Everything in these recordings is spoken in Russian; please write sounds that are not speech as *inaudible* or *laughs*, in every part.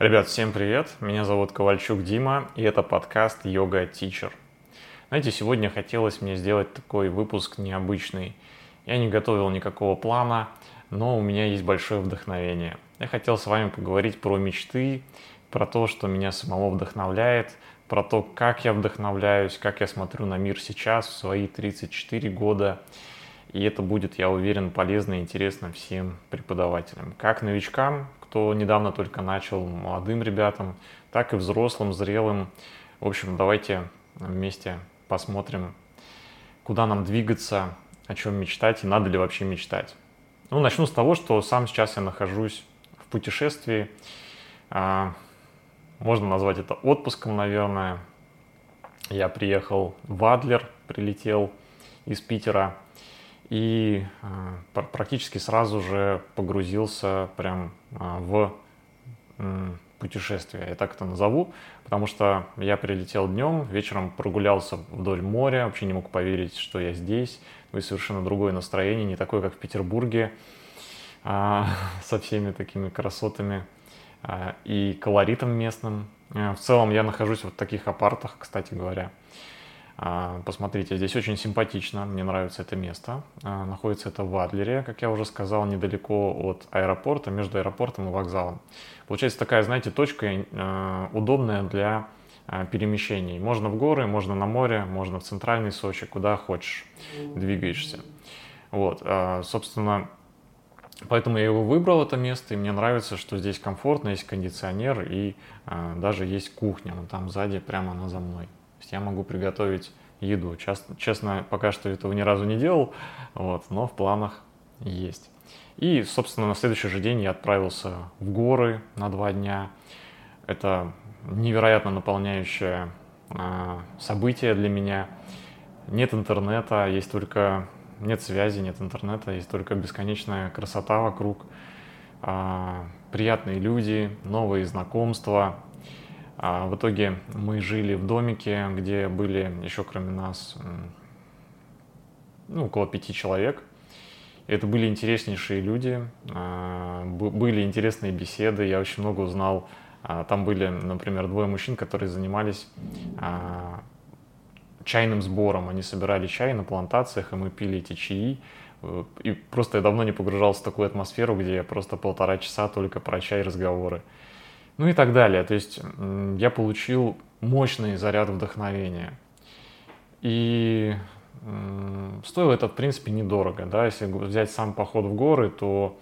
Ребят, всем привет! Меня зовут Ковальчук Дима, и это подкаст Йога Teacher. Знаете, сегодня хотелось мне сделать такой выпуск необычный. Я не готовил никакого плана, но у меня есть большое вдохновение. Я хотел с вами поговорить про мечты, про то, что меня самого вдохновляет, про то, как я вдохновляюсь, как я смотрю на мир сейчас, в свои 34 года. И это будет, я уверен, полезно и интересно всем преподавателям. Как новичкам, кто недавно только начал, молодым ребятам, так и взрослым, зрелым. В общем, давайте вместе посмотрим, куда нам двигаться, о чем мечтать и надо ли вообще мечтать. Ну, начну с того, что сам сейчас я нахожусь в путешествии. А, можно назвать это отпуском, наверное. Я приехал в Адлер, прилетел из Питера и э, практически сразу же погрузился прям э, в путешествие, я так это назову, потому что я прилетел днем, вечером прогулялся вдоль моря, вообще не мог поверить, что я здесь, и совершенно другое настроение, не такое, как в Петербурге, э, *laughs* со всеми такими красотами и колоритом местным. Э, в целом я нахожусь в таких апартах, кстати говоря, а, посмотрите, здесь очень симпатично, мне нравится это место. А, находится это в Адлере, как я уже сказал, недалеко от аэропорта, между аэропортом и вокзалом. Получается такая, знаете, точка а, удобная для перемещений. Можно в горы, можно на море, можно в центральный Сочи, куда хочешь, двигаешься. Вот, собственно, поэтому я его выбрал, это место, и мне нравится, что здесь комфортно, есть кондиционер и даже есть кухня, ну, там сзади, прямо она за мной есть я могу приготовить еду. Честно, честно, пока что этого ни разу не делал, вот, но в планах есть. И, собственно, на следующий же день я отправился в горы на два дня. Это невероятно наполняющее э, событие для меня. Нет интернета, есть только нет связи, нет интернета, есть только бесконечная красота вокруг, э, приятные люди, новые знакомства, а в итоге мы жили в домике, где были еще кроме нас ну, около пяти человек. Это были интереснейшие люди, а, были интересные беседы, я очень много узнал. А, там были, например, двое мужчин, которые занимались а, чайным сбором. Они собирали чай на плантациях, и мы пили эти чаи. И просто я давно не погружался в такую атмосферу, где я просто полтора часа только про чай разговоры ну и так далее. То есть я получил мощный заряд вдохновения. И стоило это, в принципе, недорого. Да? Если взять сам поход в горы, то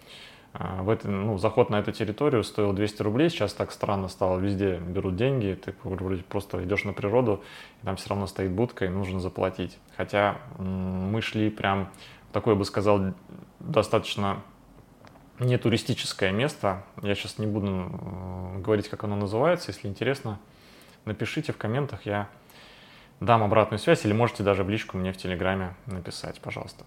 а, в это, ну, заход на эту территорию стоил 200 рублей. Сейчас так странно стало, везде берут деньги. Ты просто идешь на природу, и там все равно стоит будка, и нужно заплатить. Хотя мы шли прям в такое, бы сказал, достаточно не туристическое место. Я сейчас не буду говорить, как оно называется. Если интересно, напишите в комментах, я дам обратную связь, или можете даже в личку мне в Телеграме написать, пожалуйста.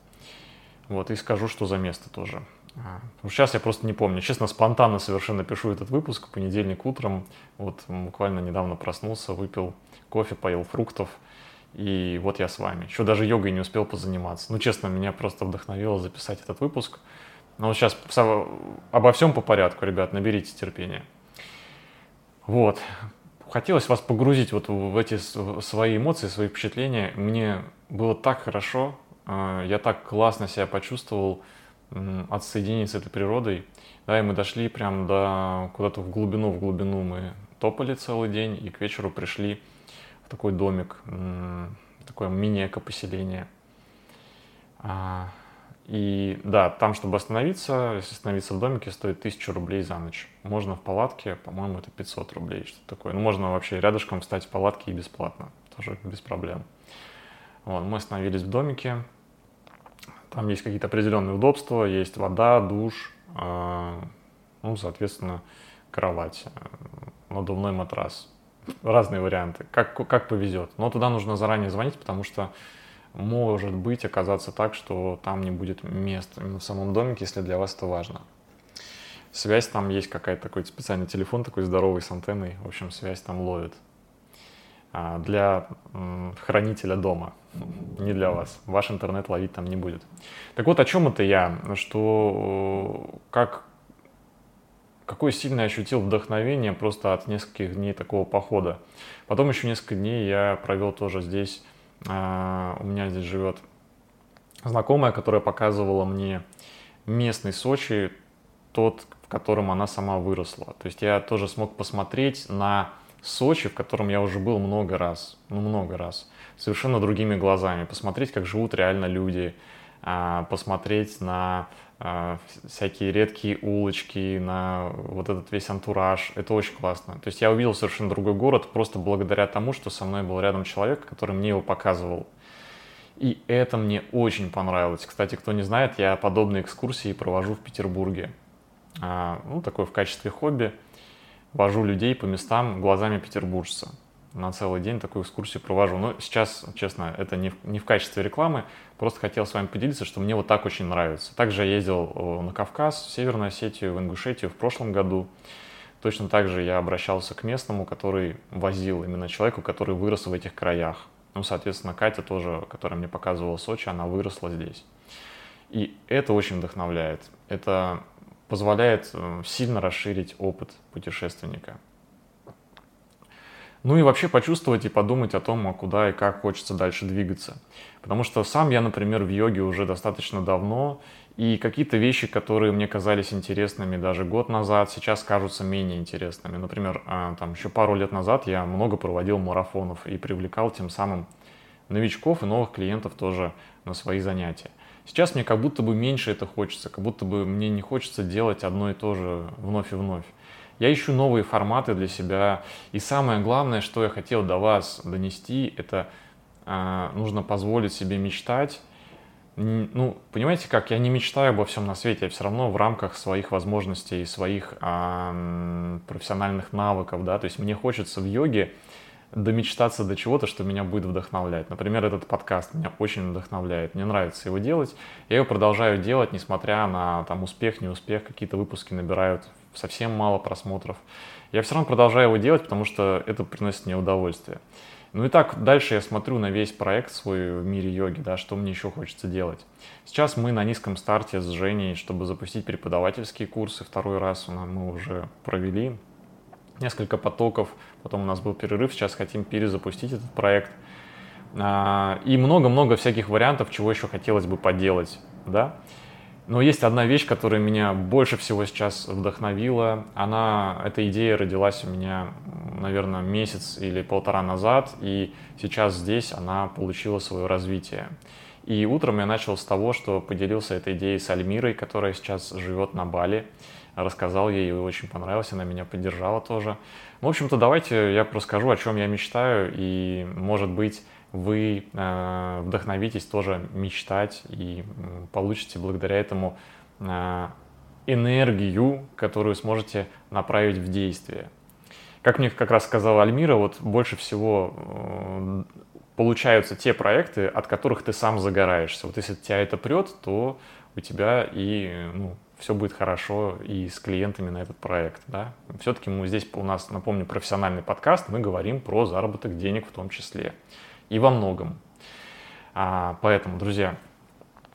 Вот, и скажу, что за место тоже. А, сейчас я просто не помню. Честно, спонтанно совершенно пишу этот выпуск, понедельник утром. Вот буквально недавно проснулся, выпил кофе, поел фруктов. И вот я с вами. Еще даже йогой не успел позаниматься. Ну, честно, меня просто вдохновило записать этот выпуск. Но вот сейчас обо всем по порядку, ребят, наберите терпения. Вот. Хотелось вас погрузить вот в эти свои эмоции, свои впечатления. Мне было так хорошо, а, я так классно себя почувствовал от соединения с этой природой. Да, и мы дошли прям до куда-то в глубину, в глубину мы топали целый день, и к вечеру пришли в такой домик, такое мини-эко-поселение. А, и да, там, чтобы остановиться, если остановиться в домике, стоит 1000 рублей за ночь. Можно в палатке, по-моему, это 500 рублей, что-то такое. Ну, можно вообще рядышком встать в палатке и бесплатно, тоже без проблем. Вот, мы остановились в домике, там есть какие-то определенные удобства, есть вода, душ, э, ну, соответственно, кровать, э, надувной матрас. Разные варианты, как, как повезет. Но туда нужно заранее звонить, потому что может быть оказаться так, что там не будет места в самом домике, если для вас это важно. Связь там есть какая-то такой специальный телефон такой здоровый с антенной, в общем, связь там ловит. А для хранителя дома, *laughs* не для вас. Ваш интернет ловить там не будет. Так вот, о чем это я? Что как какое сильно ощутил вдохновение просто от нескольких дней такого похода. Потом еще несколько дней я провел тоже здесь, а, у меня здесь живет знакомая, которая показывала мне местный Сочи, тот, в котором она сама выросла. То есть я тоже смог посмотреть на Сочи, в котором я уже был много раз, ну много раз, совершенно другими глазами, посмотреть, как живут реально люди, а, посмотреть на всякие редкие улочки, на вот этот весь антураж. Это очень классно. То есть я увидел совершенно другой город просто благодаря тому, что со мной был рядом человек, который мне его показывал. И это мне очень понравилось. Кстати, кто не знает, я подобные экскурсии провожу в Петербурге. А, ну, такой в качестве хобби. Вожу людей по местам глазами петербуржца на целый день такую экскурсию провожу. Но сейчас, честно, это не в, не в качестве рекламы, просто хотел с вами поделиться, что мне вот так очень нравится. Также я ездил э, на Кавказ, в Северную Осетию, в Ингушетию в прошлом году. Точно так же я обращался к местному, который возил именно человеку, который вырос в этих краях. Ну, соответственно, Катя тоже, которая мне показывала Сочи, она выросла здесь. И это очень вдохновляет. Это позволяет э, сильно расширить опыт путешественника. Ну и вообще почувствовать и подумать о том, а куда и как хочется дальше двигаться. Потому что сам я, например, в йоге уже достаточно давно, и какие-то вещи, которые мне казались интересными даже год назад, сейчас кажутся менее интересными. Например, а, там еще пару лет назад я много проводил марафонов и привлекал тем самым новичков и новых клиентов тоже на свои занятия. Сейчас мне как будто бы меньше это хочется, как будто бы мне не хочется делать одно и то же вновь и вновь. Я ищу новые форматы для себя. И самое главное, что я хотел до вас донести, это э, нужно позволить себе мечтать. Ну, понимаете как, я не мечтаю обо всем на свете, я все равно в рамках своих возможностей, своих э, профессиональных навыков, да, то есть мне хочется в йоге домечтаться до чего-то, что меня будет вдохновлять. Например, этот подкаст меня очень вдохновляет, мне нравится его делать. Я его продолжаю делать, несмотря на там успех, неуспех, какие-то выпуски набирают совсем мало просмотров. Я все равно продолжаю его делать, потому что это приносит мне удовольствие. Ну и так, дальше я смотрю на весь проект свой в мире йоги, да, что мне еще хочется делать. Сейчас мы на низком старте с Женей, чтобы запустить преподавательские курсы. Второй раз мы уже провели несколько потоков, потом у нас был перерыв, сейчас хотим перезапустить этот проект. А, и много-много всяких вариантов, чего еще хотелось бы поделать, да. Но есть одна вещь, которая меня больше всего сейчас вдохновила. Она, эта идея родилась у меня, наверное, месяц или полтора назад, и сейчас здесь она получила свое развитие. И утром я начал с того, что поделился этой идеей с Альмирой, которая сейчас живет на Бали. Рассказал ей, ей очень понравилось, она меня поддержала тоже. В общем-то, давайте я расскажу, о чем я мечтаю, и, может быть, вы э, вдохновитесь тоже мечтать и получите благодаря этому э, энергию, которую сможете направить в действие. Как мне как раз сказала Альмира, вот больше всего э, получаются те проекты, от которых ты сам загораешься. Вот если тебя это прет, то у тебя и ну, все будет хорошо и с клиентами на этот проект. Да? Все-таки мы здесь у нас, напомню, профессиональный подкаст, мы говорим про заработок денег в том числе и во многом. А, поэтому, друзья,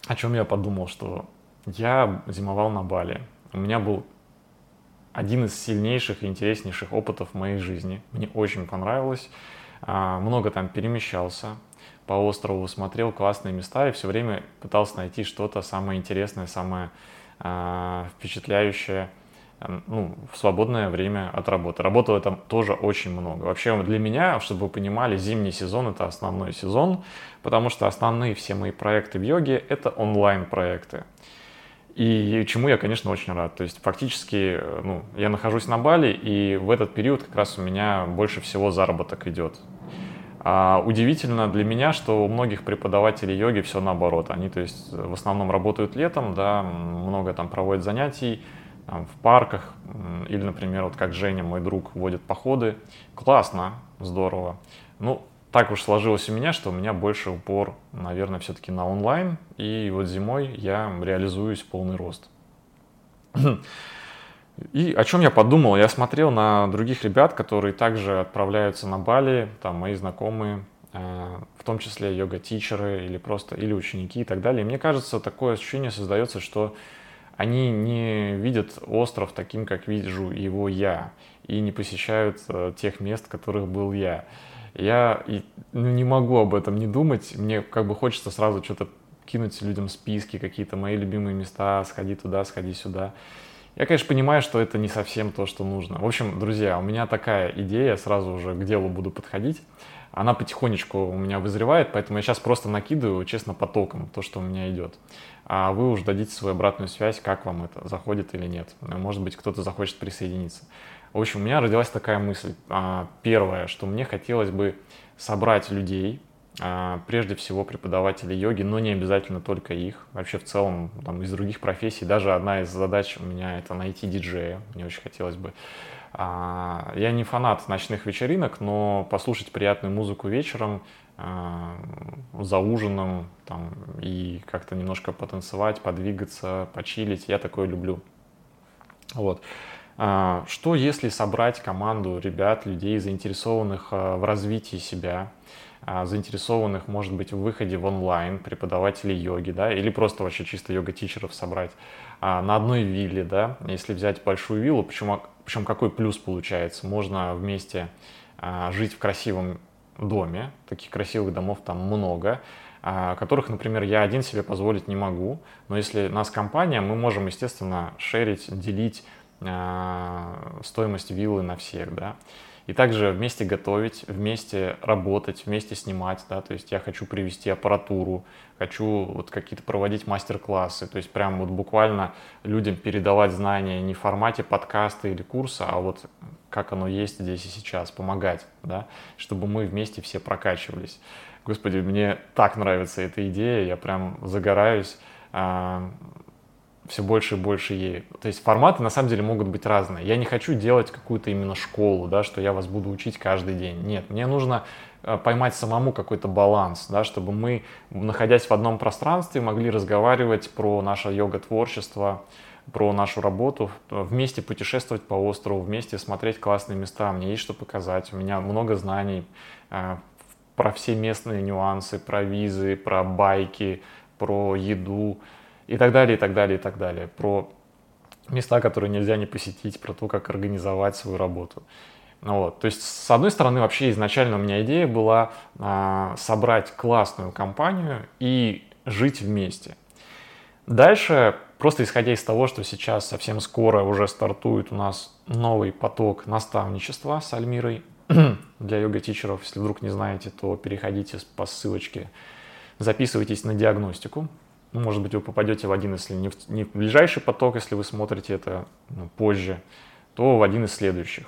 о чем я подумал, что я зимовал на Бали. У меня был один из сильнейших и интереснейших опытов в моей жизни. Мне очень понравилось. А, много там перемещался по острову, смотрел классные места и все время пытался найти что-то самое интересное, самое а, впечатляющее ну, в свободное время от работы. Работаю там тоже очень много. Вообще для меня, чтобы вы понимали, зимний сезон это основной сезон, потому что основные все мои проекты в йоге это онлайн-проекты. И чему я, конечно, очень рад. То есть фактически ну, я нахожусь на Бали, и в этот период как раз у меня больше всего заработок идет. А удивительно для меня, что у многих преподавателей йоги все наоборот. Они, то есть, в основном работают летом, да, много там проводят занятий, там, в парках, или, например, вот как Женя, мой друг, водит походы. Классно, здорово. Ну, так уж сложилось у меня, что у меня больше упор, наверное, все-таки на онлайн, и вот зимой я реализуюсь полный рост. И о чем я подумал? Я смотрел на других ребят, которые также отправляются на Бали, там мои знакомые, э, в том числе йога-тичеры или просто или ученики и так далее. И мне кажется, такое ощущение создается, что они не видят остров таким, как вижу его я, и не посещают э, тех мест, в которых был я. Я ну, не могу об этом не думать, мне как бы хочется сразу что-то кинуть людям списки, какие-то мои любимые места, сходи туда, сходи сюда. Я, конечно, понимаю, что это не совсем то, что нужно. В общем, друзья, у меня такая идея, сразу уже к делу буду подходить. Она потихонечку у меня вызревает, поэтому я сейчас просто накидываю, честно, потоком то, что у меня идет. А вы уже дадите свою обратную связь, как вам это, заходит или нет. Может быть, кто-то захочет присоединиться. В общем, у меня родилась такая мысль. А, первое, что мне хотелось бы собрать людей, а, прежде всего преподаватели йоги, но не обязательно только их. Вообще в целом там, из других профессий. Даже одна из задач у меня это найти диджея. Мне очень хотелось бы. А, я не фанат ночных вечеринок, но послушать приятную музыку вечером а, за ужином там, и как-то немножко потанцевать, подвигаться, почилить, я такое люблю. Вот. Что если собрать команду ребят, людей, заинтересованных в развитии себя, а, заинтересованных, может быть, в выходе в онлайн, преподавателей йоги, да, или просто вообще чисто йога-тичеров собрать а, на одной вилле, да, если взять большую виллу, почему, причем какой плюс получается, можно вместе а, жить в красивом доме, таких красивых домов там много, которых, например, я один себе позволить не могу, но если нас компания, мы можем, естественно, шерить, делить стоимость виллы на всех, да, и также вместе готовить, вместе работать, вместе снимать, да, то есть я хочу привести аппаратуру, хочу вот какие-то проводить мастер-классы, то есть прям вот буквально людям передавать знания не в формате подкаста или курса, а вот как оно есть здесь и сейчас, помогать, да, чтобы мы вместе все прокачивались. Господи, мне так нравится эта идея, я прям загораюсь. Все больше и больше ею. То есть форматы на самом деле могут быть разные. Я не хочу делать какую-то именно школу, да, что я вас буду учить каждый день. Нет, мне нужно э, поймать самому какой-то баланс, да, чтобы мы, находясь в одном пространстве, могли разговаривать про наше йога-творчество, про нашу работу, вместе путешествовать по острову, вместе смотреть классные места. Мне есть что показать, у меня много знаний э, про все местные нюансы, про визы, про байки, про еду, и так далее, и так далее, и так далее. Про места, которые нельзя не посетить, про то, как организовать свою работу. Ну вот. То есть, с одной стороны, вообще изначально у меня идея была а, собрать классную компанию и жить вместе. Дальше, просто исходя из того, что сейчас совсем скоро уже стартует у нас новый поток наставничества с Альмирой *clears throat* для йога-тичеров. Если вдруг не знаете, то переходите по ссылочке, записывайтесь на диагностику ну, может быть, вы попадете в один, если не в, не в ближайший поток, если вы смотрите это ну, позже, то в один из следующих.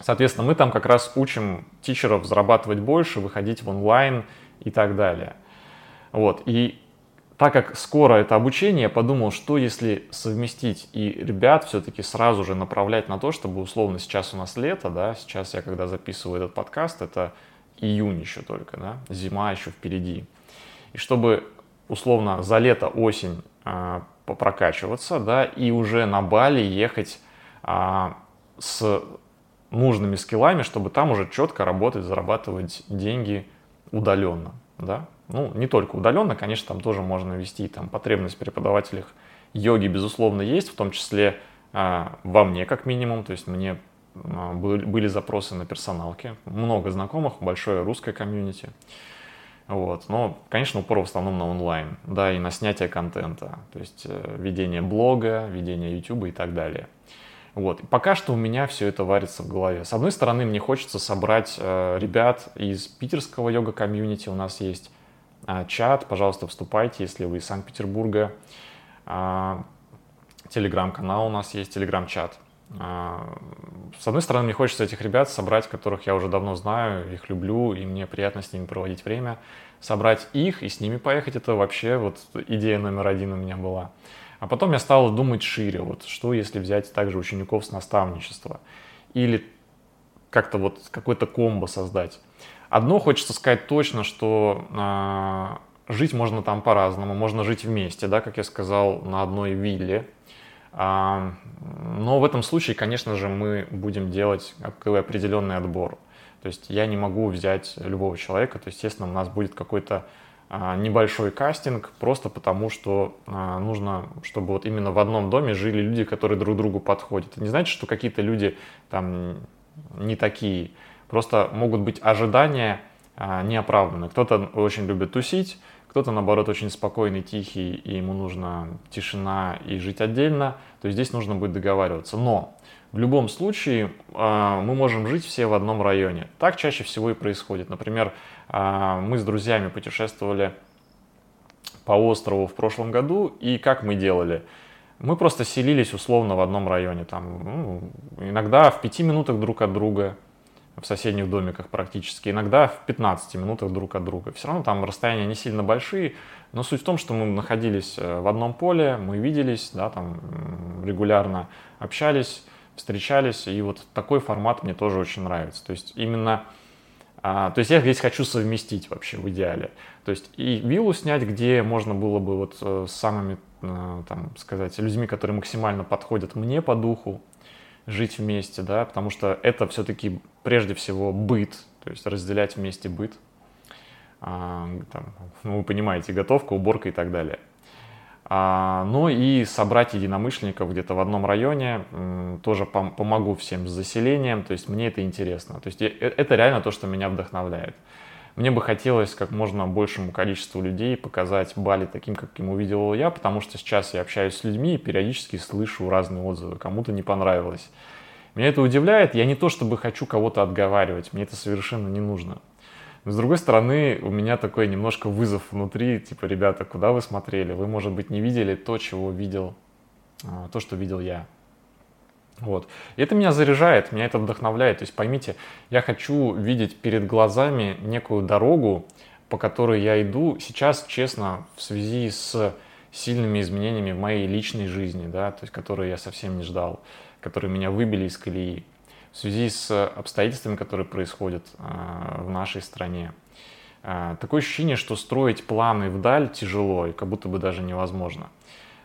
Соответственно, мы там как раз учим тичеров зарабатывать больше, выходить в онлайн и так далее. Вот. И так как скоро это обучение, я подумал, что если совместить и ребят все-таки сразу же направлять на то, чтобы условно сейчас у нас лето, да, сейчас я когда записываю этот подкаст, это июнь еще только, да, зима еще впереди. И чтобы условно за лето, осень а, попрокачиваться, да, и уже на Бали ехать а, с нужными скиллами, чтобы там уже четко работать, зарабатывать деньги удаленно, да. Ну, не только удаленно, конечно, там тоже можно вести там потребность в преподавателях йоги, безусловно, есть, в том числе а, во мне, как минимум, то есть мне были запросы на персоналке, много знакомых, большое русское комьюнити. Вот. Но, конечно, упор в основном на онлайн, да, и на снятие контента, то есть э, ведение блога, ведение YouTube и так далее. Вот. пока что у меня все это варится в голове. С одной стороны, мне хочется собрать э, ребят из питерского йога-комьюнити. У нас есть э, чат, пожалуйста, вступайте, если вы из Санкт-Петербурга. Э, телеграм-канал у нас есть, телеграм-чат. А, с одной стороны, мне хочется этих ребят собрать, которых я уже давно знаю, их люблю, и мне приятно с ними проводить время. Собрать их и с ними поехать, это вообще вот идея номер один у меня была. А потом я стал думать шире, вот что если взять также учеников с наставничества или как-то вот какой-то комбо создать. Одно хочется сказать точно, что э, жить можно там по-разному, можно жить вместе, да, как я сказал, на одной вилле, но в этом случае, конечно же, мы будем делать определенный отбор. То есть я не могу взять любого человека, то есть, естественно, у нас будет какой-то а, небольшой кастинг, просто потому что а, нужно, чтобы вот именно в одном доме жили люди, которые друг другу подходят. Это не значит, что какие-то люди там не такие. Просто могут быть ожидания а, неоправданные. Кто-то очень любит тусить, кто-то, наоборот, очень спокойный, тихий, и ему нужна тишина и жить отдельно, то здесь нужно будет договариваться. Но в любом случае мы можем жить все в одном районе. Так чаще всего и происходит. Например, а, мы с друзьями путешествовали по острову в прошлом году, и как мы делали? Мы просто селились условно в одном районе, там, ну, иногда в пяти минутах друг от друга, в соседних домиках практически, иногда в 15 минутах друг от друга. Все равно там расстояния не сильно большие, но суть в том, что мы находились э, в одном поле, мы виделись, да, там регулярно общались, встречались, и вот такой формат мне тоже очень нравится. То есть именно а, то есть я здесь хочу совместить вообще в идеале. То есть и виллу снять, где можно было бы вот э, с самыми, э, там, сказать, людьми, которые максимально подходят мне по духу, жить вместе, да, потому что это все-таки прежде всего быт, то есть разделять вместе быт, а, там, ну, вы понимаете, готовка, уборка и так далее. А, ну и собрать единомышленников где-то в одном районе, тоже помогу всем с заселением, то есть мне это интересно. То есть э, это реально то, что меня вдохновляет. Мне бы хотелось как можно большему количеству людей показать Бали таким, каким увидел его я, потому что сейчас я общаюсь с людьми и периодически слышу разные отзывы, кому-то не понравилось. Меня это удивляет, я не то чтобы хочу кого-то отговаривать, мне это совершенно не нужно. Но с другой стороны, у меня такой немножко вызов внутри, типа, ребята, куда вы смотрели? Вы, может быть, не видели то, чего видел, а, то, что видел я. Вот. И это меня заряжает, меня это вдохновляет. То есть поймите, я хочу видеть перед глазами некую дорогу, по которой я иду сейчас, честно, в связи с сильными изменениями в моей личной жизни, да, то есть которые я совсем не ждал, которые меня выбили из колеи в связи с обстоятельствами, которые происходят а, в нашей стране. А, такое ощущение, что строить планы вдаль тяжело и как будто бы даже невозможно.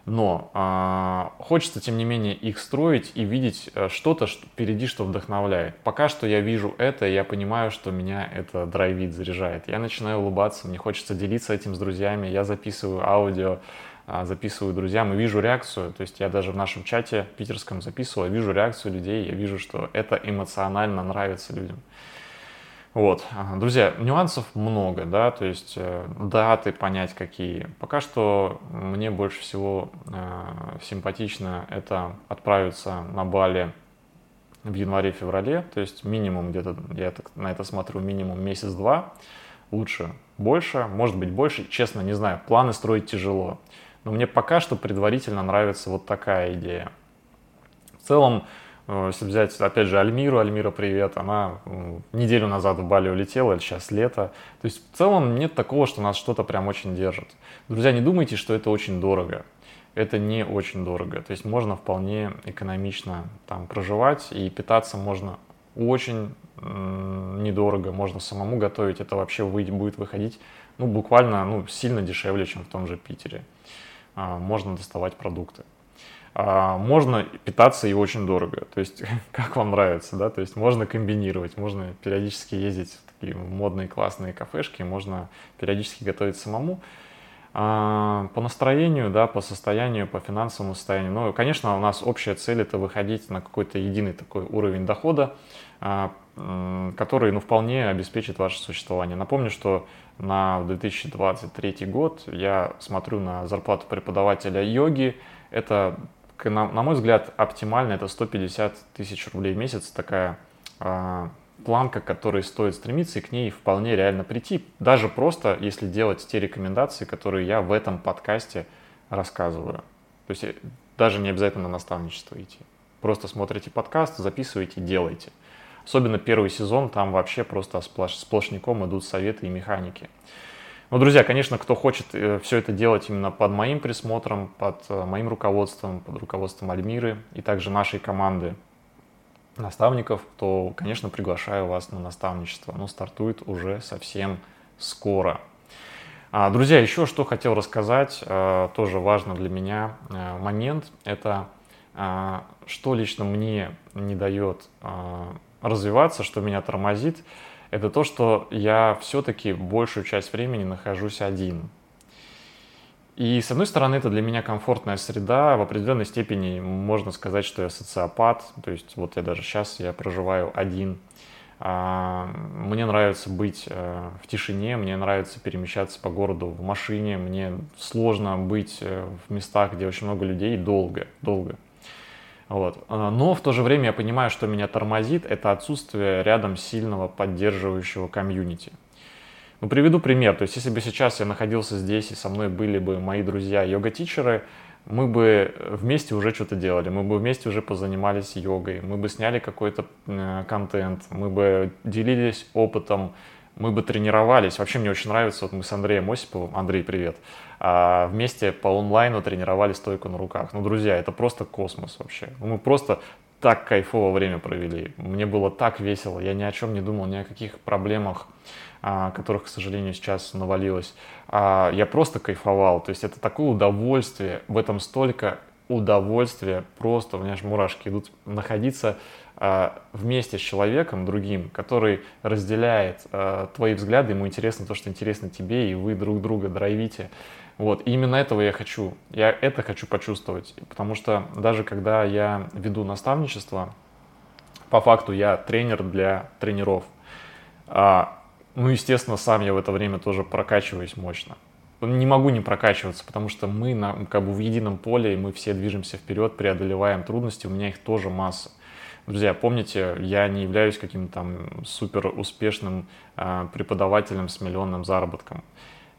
Но э, хочется, тем не менее, их строить и видеть э, что-то что впереди, что вдохновляет. Пока что я вижу это, и я понимаю, что меня это драйвит, заряжает. Я начинаю улыбаться, мне хочется делиться этим с друзьями, я записываю аудио, записываю друзьям и вижу реакцию. То есть я даже в нашем чате питерском записывал, вижу реакцию людей, я вижу, что это эмоционально нравится людям. Вот, друзья, нюансов много, да, то есть э, даты понять какие. Пока что мне больше всего э, симпатично это отправиться на Бали в январе-феврале, то есть минимум где-то, я так на это смотрю, минимум месяц-два, лучше больше, может быть больше, честно не знаю, планы строить тяжело. Но мне пока что предварительно нравится вот такая идея. В целом, э, если взять, опять же, Альмиру, Альмира, привет, она неделю назад в Бали улетела, сейчас лето. То есть в целом нет такого, что нас что-то прям очень держит. Друзья, не думайте, что это очень дорого. Это не очень дорого. То есть можно вполне экономично там проживать и питаться можно очень недорого, можно самому готовить. Это вообще будет выходить ну, буквально ну, сильно дешевле, чем в том же Питере. А, можно доставать продукты. А, можно питаться и очень дорого, то есть *laughs* как вам нравится, да, то есть можно комбинировать, можно периодически ездить в такие модные классные кафешки, можно периодически готовить самому. А, по настроению, да, по состоянию, по финансовому состоянию. Ну, конечно, у нас общая цель это выходить на какой-то единый такой уровень дохода, который, ну, вполне обеспечит ваше существование. Напомню, что на 2023 год я смотрю на зарплату преподавателя йоги. Это, на, мой взгляд, оптимально. Это 150 тысяч рублей в месяц. Такая э, планка, к которой стоит стремиться, и к ней вполне реально прийти. Даже просто, если делать те рекомендации, которые я в этом подкасте рассказываю. То есть э, даже не обязательно на наставничество идти. Просто смотрите подкаст, записывайте, делайте. Особенно первый сезон, там вообще просто сплош, сплошняком идут советы и механики. Ну, друзья, конечно, кто хочет э, все это делать именно под моим присмотром, под э, моим руководством, под руководством Альмиры и также нашей команды наставников, то, конечно, приглашаю вас на наставничество. Оно стартует уже совсем скоро. А, друзья, еще что хотел рассказать, э, тоже важно для меня момент, это что лично мне не дает развиваться, что меня тормозит, это то, что я все-таки большую часть времени нахожусь один. И, с одной стороны, это для меня комфортная среда. В определенной степени можно сказать, что я социопат. То есть вот я даже сейчас я проживаю один. А, мне нравится быть э, в тишине, мне нравится перемещаться по городу в машине, мне сложно быть э, в местах, где очень много людей долго, долго. Вот. А, но в то же время я понимаю, что меня тормозит, это отсутствие рядом сильного поддерживающего комьюнити. Ну, приведу пример. То есть, если бы сейчас я находился здесь, и со мной были бы мои друзья йога-тичеры, мы бы вместе уже что-то делали, мы бы вместе уже позанимались йогой, мы бы сняли какой-то э, контент, мы бы делились опытом, мы бы тренировались. Вообще мне очень нравится, вот мы с Андреем Осиповым, Андрей, привет, а вместе по онлайну тренировали стойку на руках. Ну, друзья, это просто космос вообще. Мы просто так кайфово время провели. Мне было так весело, я ни о чем не думал, ни о каких проблемах. А, которых, к сожалению, сейчас навалилось. А, я просто кайфовал. То есть это такое удовольствие, в этом столько удовольствия, просто у меня аж мурашки идут, находиться вместе с человеком другим, который разделяет твои взгляды, ему интересно то, что интересно тебе, и вы друг друга драйвите. Вот, и именно этого я хочу. Я это хочу почувствовать, потому что даже когда я веду наставничество, по факту я тренер для тренеров. Ну, естественно, сам я в это время тоже прокачиваюсь мощно. Не могу не прокачиваться, потому что мы на, как бы в едином поле, и мы все движемся вперед, преодолеваем трудности, у меня их тоже масса. Друзья, помните, я не являюсь каким-то там супер успешным э, преподавателем с миллионным заработком.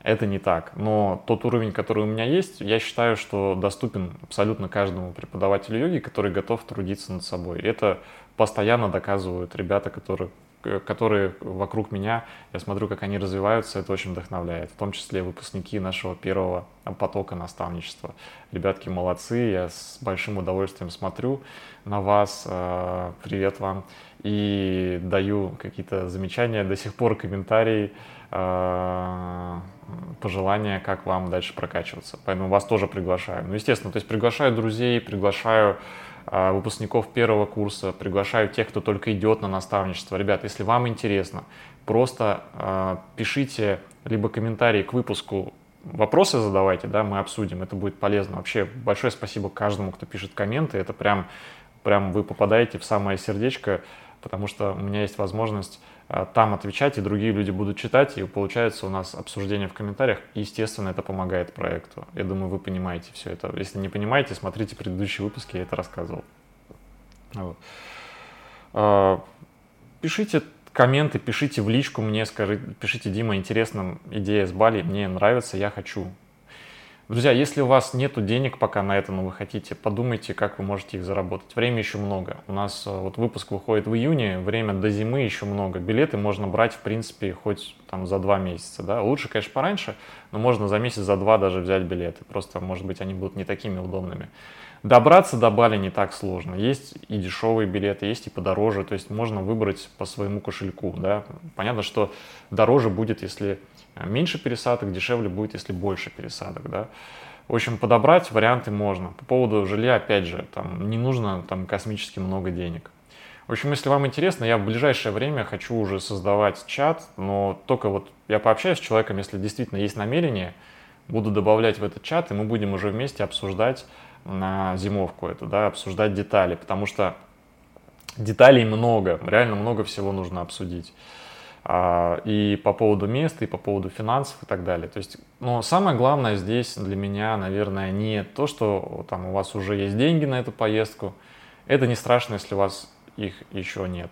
Это не так. Но тот уровень, который у меня есть, я считаю, что доступен абсолютно каждому преподавателю йоги, который готов трудиться над собой. Это постоянно доказывают ребята, которые которые вокруг меня, я смотрю, как они развиваются, это очень вдохновляет, в том числе выпускники нашего первого потока наставничества. Ребятки молодцы, я с большим удовольствием смотрю на вас, э, привет вам, и даю какие-то замечания, до сих пор комментарии, э, пожелания, как вам дальше прокачиваться. Поэтому вас тоже приглашаю. Ну, естественно, то есть приглашаю друзей, приглашаю выпускников первого курса, приглашаю тех, кто только идет на наставничество. Ребят, если вам интересно, просто э, пишите либо комментарии к выпуску, вопросы задавайте, да, мы обсудим, это будет полезно. Вообще большое спасибо каждому, кто пишет комменты, это прям, прям вы попадаете в самое сердечко, потому что у меня есть возможность а, там отвечать, и другие люди будут читать, и получается у нас обсуждение в комментариях, и, естественно, это помогает проекту. Я думаю, вы понимаете все это. Если не понимаете, смотрите предыдущие выпуски, я это рассказывал. Вот. А, пишите комменты, пишите в личку мне, скажите, пишите, Дима, интересна идея с Бали, мне нравится, я хочу. Друзья, если у вас нет денег пока на это, но вы хотите, подумайте, как вы можете их заработать. Время еще много. У нас э, вот выпуск выходит в июне, время до зимы еще много. Билеты можно брать, в принципе, хоть там за два месяца. Да? Лучше, конечно, пораньше, но можно за месяц, за два даже взять билеты. Просто, может быть, они будут не такими удобными. Добраться до Бали не так сложно. Есть и дешевые билеты, есть и подороже. То есть можно выбрать по своему кошельку. Да? Понятно, что дороже будет, если меньше пересадок, дешевле будет, если больше пересадок, да. В общем, подобрать варианты можно. По поводу жилья, опять же, там не нужно там космически много денег. В общем, если вам интересно, я в ближайшее время хочу уже создавать чат, но только вот я пообщаюсь с человеком, если действительно есть намерение, буду добавлять в этот чат, и мы будем уже вместе обсуждать на зимовку эту, да, обсуждать детали, потому что деталей много, реально много всего нужно обсудить. А, и по поводу места, и по поводу финансов и так далее. То есть, но самое главное здесь для меня, наверное, не то, что там у вас уже есть деньги на эту поездку. Это не страшно, если у вас их еще нет.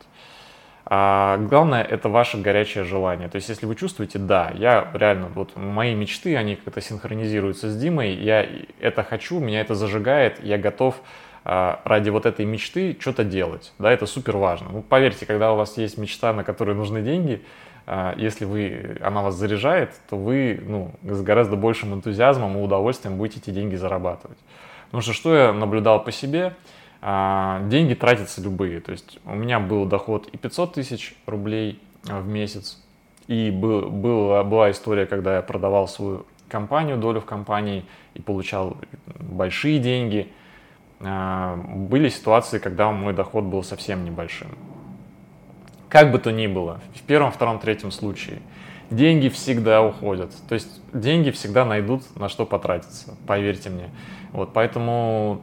А главное это ваше горячее желание. То есть, если вы чувствуете, да, я реально, вот мои мечты, они как-то синхронизируются с Димой, я это хочу, меня это зажигает, я готов ради вот этой мечты что-то делать. Да, это супер важно. Ну, поверьте, когда у вас есть мечта, на которую нужны деньги, а, если вы, она вас заряжает, то вы ну, с гораздо большим энтузиазмом и удовольствием будете эти деньги зарабатывать. Потому что что я наблюдал по себе, а, деньги тратятся любые. То есть у меня был доход и 500 тысяч рублей в месяц, и был, был, была история, когда я продавал свою компанию, долю в компании и получал большие деньги – а, были ситуации, когда мой доход был совсем небольшим. Как бы то ни было, в первом, втором, третьем случае, деньги всегда уходят. То есть деньги всегда найдут на что потратиться, поверьте мне. Вот, поэтому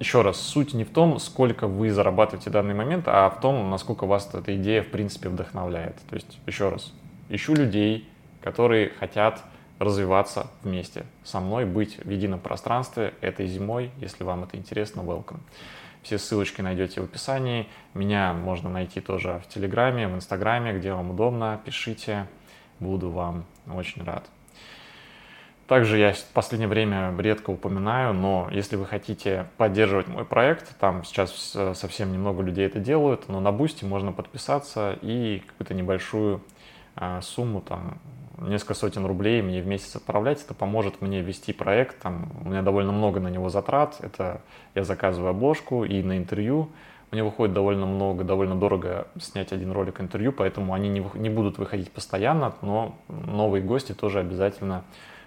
еще раз, суть не в том, сколько вы зарабатываете в данный момент, а в том, насколько вас эта идея в принципе вдохновляет. То есть, еще раз, ищу людей, которые хотят развиваться вместе со мной, быть в едином пространстве этой зимой. Если вам это интересно, welcome. Все ссылочки найдете в описании. Меня можно найти тоже в Телеграме, в Инстаграме, где вам удобно. Пишите, буду вам очень рад. Также я в последнее время редко упоминаю, но если вы хотите поддерживать мой проект, там сейчас совсем немного людей это делают, но на Бусти можно подписаться и какую-то небольшую а, сумму, там, несколько сотен рублей мне в месяц отправлять. Это поможет мне вести проект. Там, у меня довольно много на него затрат. Это я заказываю обложку и на интервью. Мне выходит довольно много, довольно дорого снять один ролик интервью, поэтому они не, не будут выходить постоянно, но новые гости тоже обязательно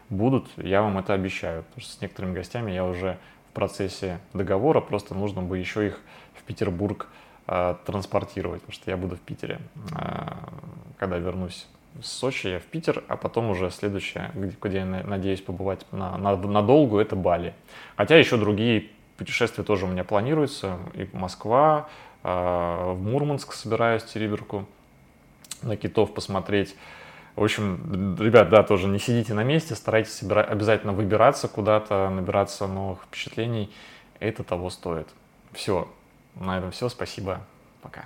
будут, я вам это обещаю, потому что с некоторыми гостями я уже в процессе договора, просто нужно бы еще их в Петербург э, транспортировать, потому что я буду в Питере, э, когда вернусь с Сочи, в Питер, а потом уже следующее, где, я надеюсь побывать на, на, надолго, это Бали. Хотя еще другие путешествия тоже у меня планируются, и Москва, э, в Мурманск собираюсь, Териберку, на китов посмотреть, в общем, ребят, да, тоже не сидите на месте, старайтесь обязательно выбираться куда-то, набираться новых впечатлений. Это того стоит. Все, на этом все. Спасибо. Пока.